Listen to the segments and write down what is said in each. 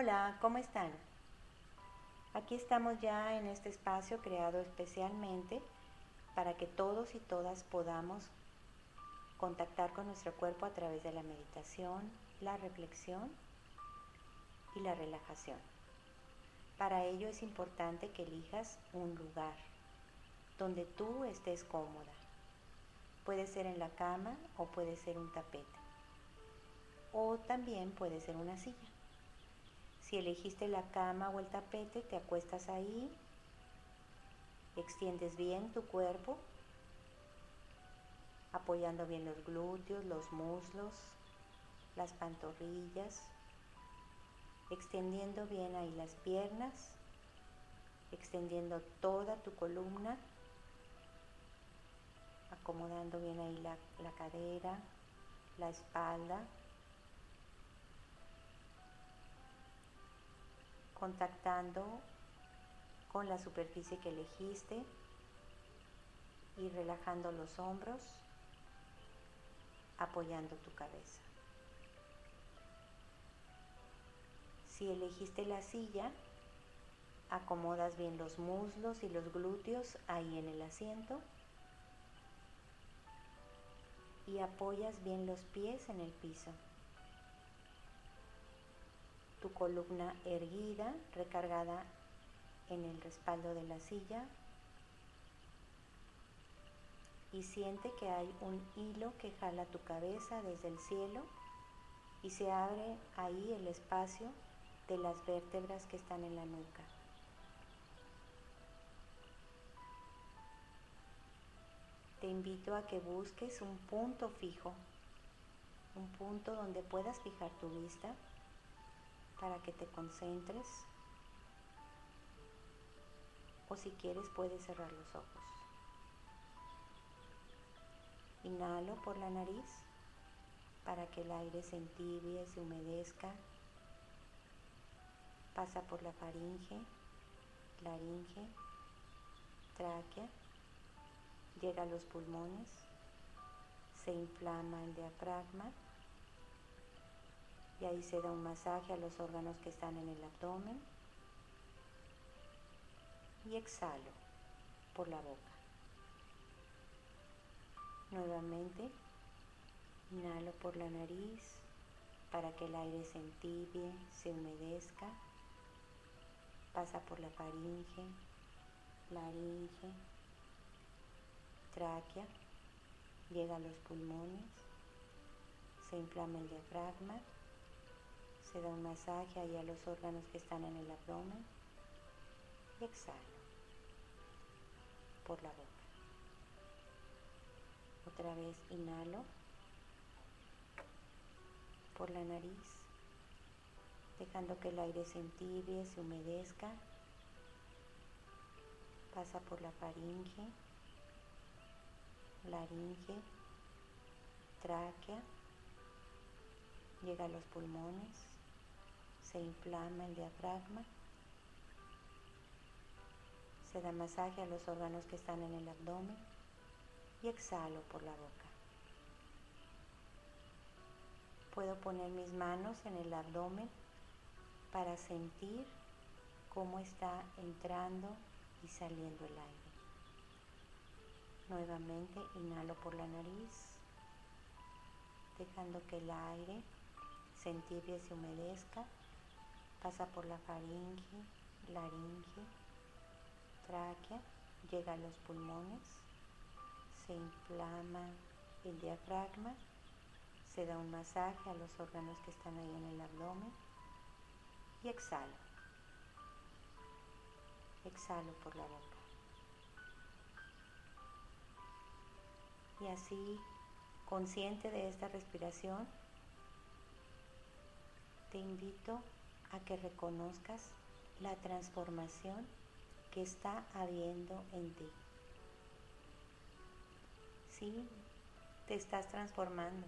Hola, ¿cómo están? Aquí estamos ya en este espacio creado especialmente para que todos y todas podamos contactar con nuestro cuerpo a través de la meditación, la reflexión y la relajación. Para ello es importante que elijas un lugar donde tú estés cómoda. Puede ser en la cama o puede ser un tapete. O también puede ser una silla. Si elegiste la cama o el tapete, te acuestas ahí, extiendes bien tu cuerpo, apoyando bien los glúteos, los muslos, las pantorrillas, extendiendo bien ahí las piernas, extendiendo toda tu columna, acomodando bien ahí la, la cadera, la espalda, contactando con la superficie que elegiste y relajando los hombros, apoyando tu cabeza. Si elegiste la silla, acomodas bien los muslos y los glúteos ahí en el asiento y apoyas bien los pies en el piso. Tu columna erguida, recargada en el respaldo de la silla y siente que hay un hilo que jala tu cabeza desde el cielo y se abre ahí el espacio de las vértebras que están en la nuca. Te invito a que busques un punto fijo, un punto donde puedas fijar tu vista para que te concentres. O si quieres puedes cerrar los ojos. Inhalo por la nariz para que el aire se entibie, se humedezca. Pasa por la faringe, laringe, tráquea, llega a los pulmones, se inflama el diafragma y ahí se da un masaje a los órganos que están en el abdomen. Y exhalo por la boca. Nuevamente, inhalo por la nariz para que el aire se entibie, se humedezca. Pasa por la faringe, laringe, tráquea, llega a los pulmones, se inflama el diafragma, se da un masaje ahí a los órganos que están en el abdomen. Y exhalo. Por la boca. Otra vez inhalo. Por la nariz. Dejando que el aire se entibie, se humedezca, pasa por la faringe, laringe, tráquea, llega a los pulmones, se inflama el diafragma, se da masaje a los órganos que están en el abdomen y exhalo por la boca. Puedo poner mis manos en el abdomen para sentir cómo está entrando y saliendo el aire. Nuevamente inhalo por la nariz, dejando que el aire se entibie, se humedezca, pasa por la faringe, laringe, tráquea, llega a los pulmones, se inflama el diafragma, se da un masaje a los órganos que están ahí en el abdomen y exhalo. Exhalo por la boca. Y así, consciente de esta respiración, te invito a que reconozcas la transformación que está habiendo en ti. Sí, te estás transformando.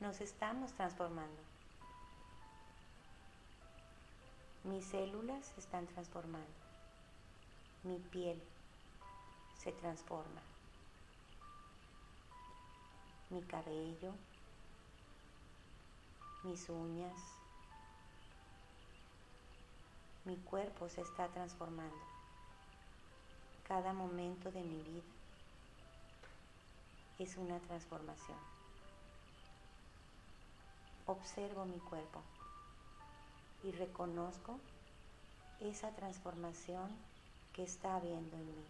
Nos estamos transformando. Mis células se están transformando. Mi piel se transforma. Mi cabello, mis uñas, cuerpo se está transformando. Cada momento de mi vida es una transformación. Observo mi cuerpo y reconozco esa transformación que está habiendo en mí.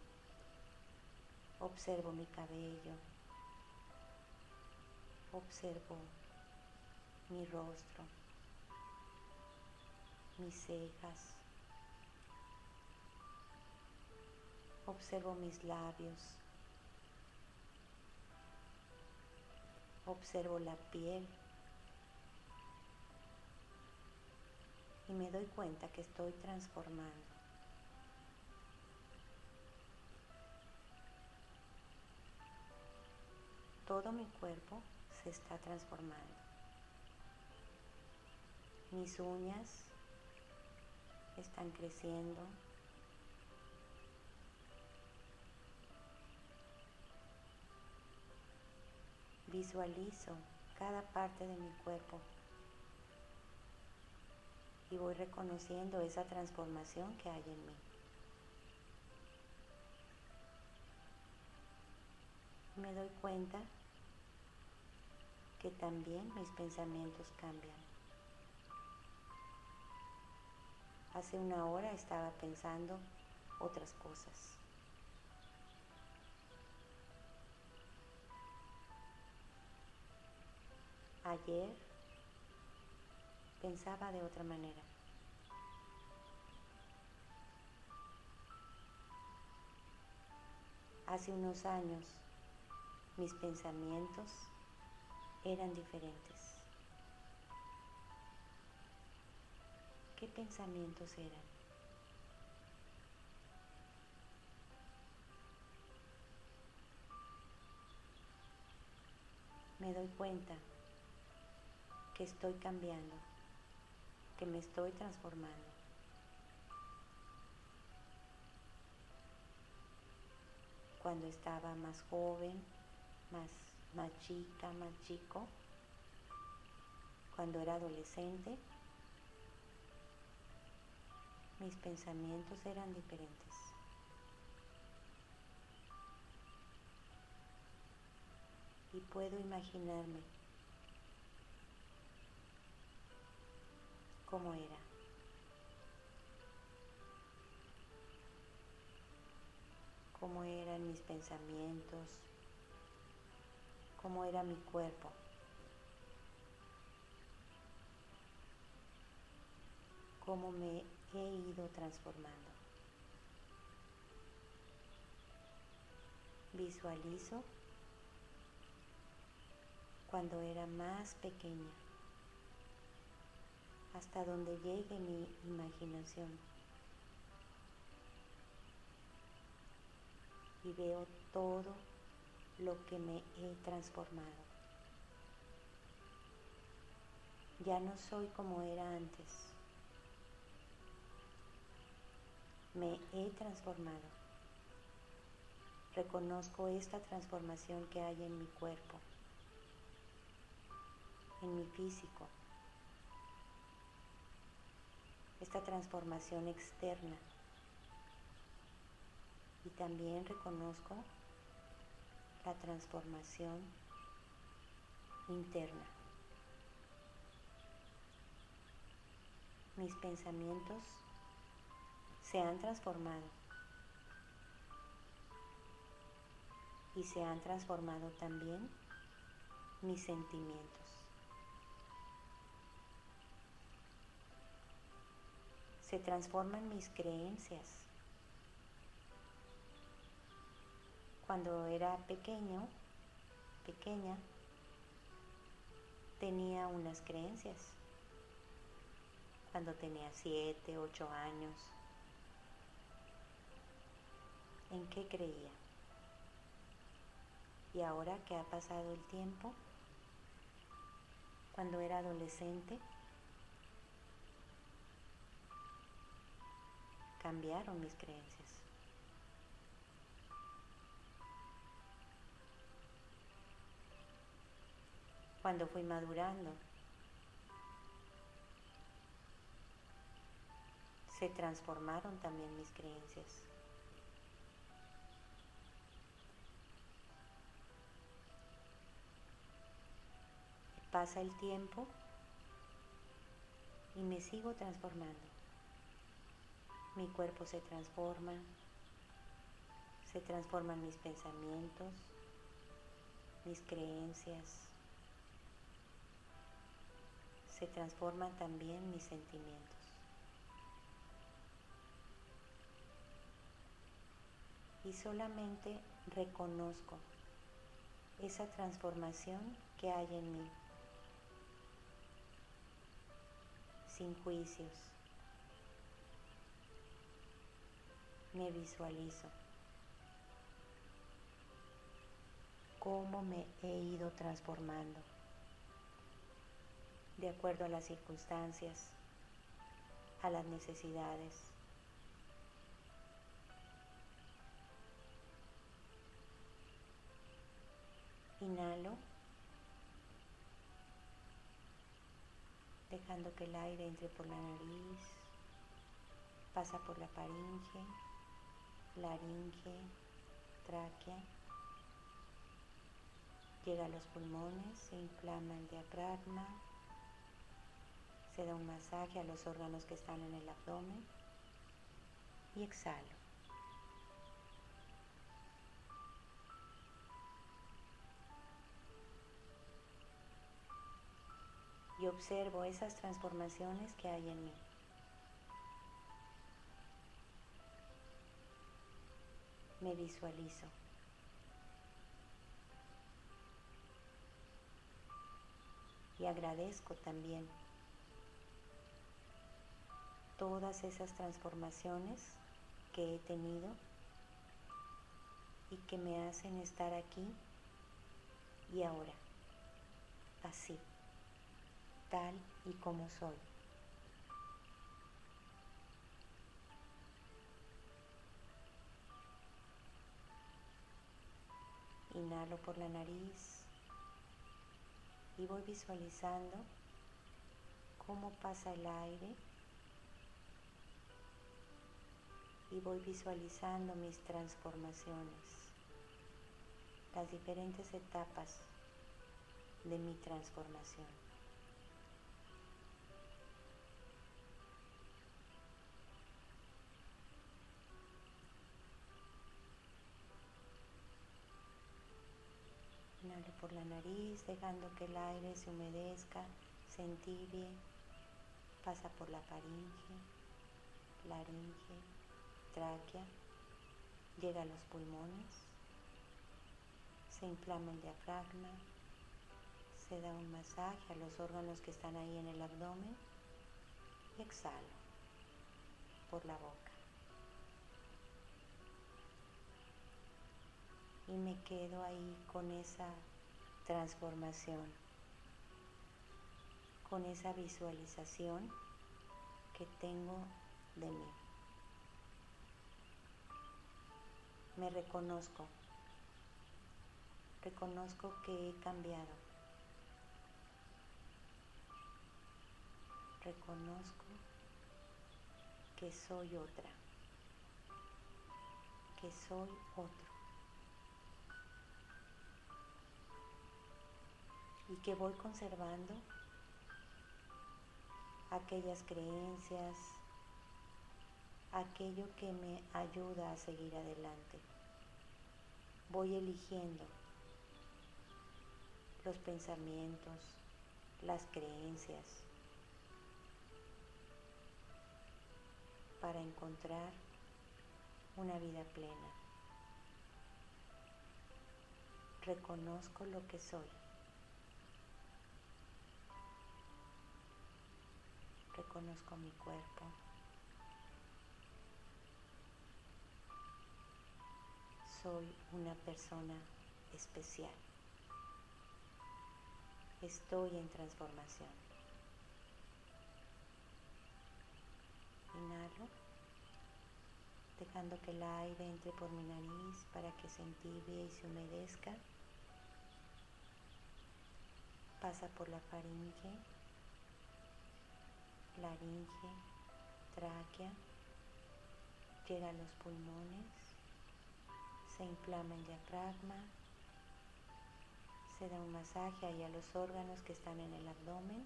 Observo mi cabello, observo mi rostro, mis cejas, observo mis labios, observo la piel y me doy cuenta que estoy transformando. Todo mi cuerpo se está transformando. Mis uñas están creciendo. Visualizo cada parte de mi cuerpo y voy reconociendo esa transformación que hay en mí. Me doy cuenta que también mis pensamientos cambian. Hace una hora estaba pensando otras cosas. Ayer pensaba de otra manera. Hace unos años mis pensamientos eran diferentes. ¿Qué pensamientos eran? Me doy cuenta que estoy cambiando que me estoy transformando. Cuando estaba más joven, más, más chica, más chico, cuando era adolescente, mis pensamientos eran diferentes. Y puedo imaginarme cómo era. Cómo eran mis pensamientos, cómo era mi cuerpo. Cómo me he ido transformando. Visualizo cuando era más pequeña hasta donde llegue mi imaginación. Y veo todo lo que me he transformado. Ya no soy como era antes. Me he transformado. Reconozco esta transformación que hay en mi cuerpo, en mi físico esta transformación externa. Y también reconozco la transformación interna. Mis pensamientos se han transformado y se han transformado también mis sentimientos. Se transforman mis creencias. Cuando era pequeño, pequeña, tenía unas creencias. Cuando tenía siete, ocho años, ¿en qué creía? Y ahora que ha pasado el tiempo, cuando era adolescente, cambiaron mis creencias. Cuando fui madurando, se transformaron también mis creencias. Pasa el tiempo y me sigo transformando. Mi cuerpo se transforma, se transforman mis pensamientos, mis creencias, se transforman también mis sentimientos. Y solamente reconozco esa transformación que hay en mí, sin juicios. Me visualizo. Cómo me he ido transformando de acuerdo a las circunstancias, a las necesidades. Inhalo, dejando que el aire entre por la nariz, pasa por la faringe, laringe, tráquea, llega a los pulmones, se inflama el diafragma, se da un masaje a los órganos que están en el abdomen y exhalo. Y observo esas transformaciones que hay en mí. Me visualizo. Y agradezco también todas esas transformaciones que he tenido y que me hacen estar aquí y ahora, así, tal y como soy. Inhalo por la nariz y voy visualizando cómo pasa el aire y voy visualizando mis transformaciones, las diferentes etapas de mi transformación. La nariz, dejando que el aire se humedezca, se entibie, pasa por la faringe, laringe, tráquea, llega a los pulmones, se inflama el diafragma, se da un masaje a los órganos que están ahí en el abdomen y exhalo por la boca. Y me quedo ahí con esa transformación, con esa visualización que tengo de mí. me reconozco, reconozco que he cambiado, reconozco que soy otra, que soy otro. Y que voy conservando aquellas creencias, aquello que me ayuda a seguir adelante. Voy eligiendo los pensamientos, las creencias, para encontrar una vida plena. Reconozco lo que soy. Reconozco mi cuerpo. soy una persona especial. Estoy en transformación. Inhalo, dejando que el aire entre por mi nariz para que se entibie y se humedezca. Pasa por la faringe, laringe, tráquea Llega a los pulmones, se inflama el diafragma, se da un masaje ahí a los órganos que están en el abdomen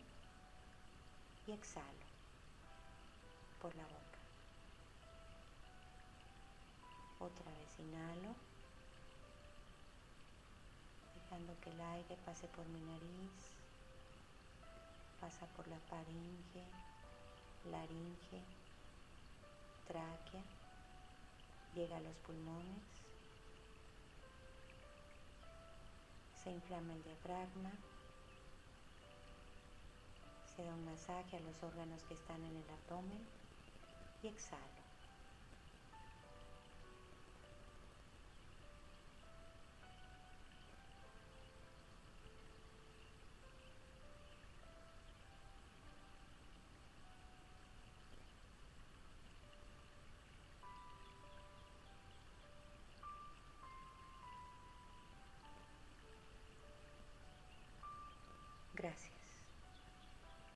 y exhalo por la boca. Otra vez inhalo, dejando que el aire pase por mi nariz, pasa por la faringe, laringe, tráquea, llega a los pulmones, se inflama el diafragma, se da un masaje a los órganos que están en el abdomen y exhalo.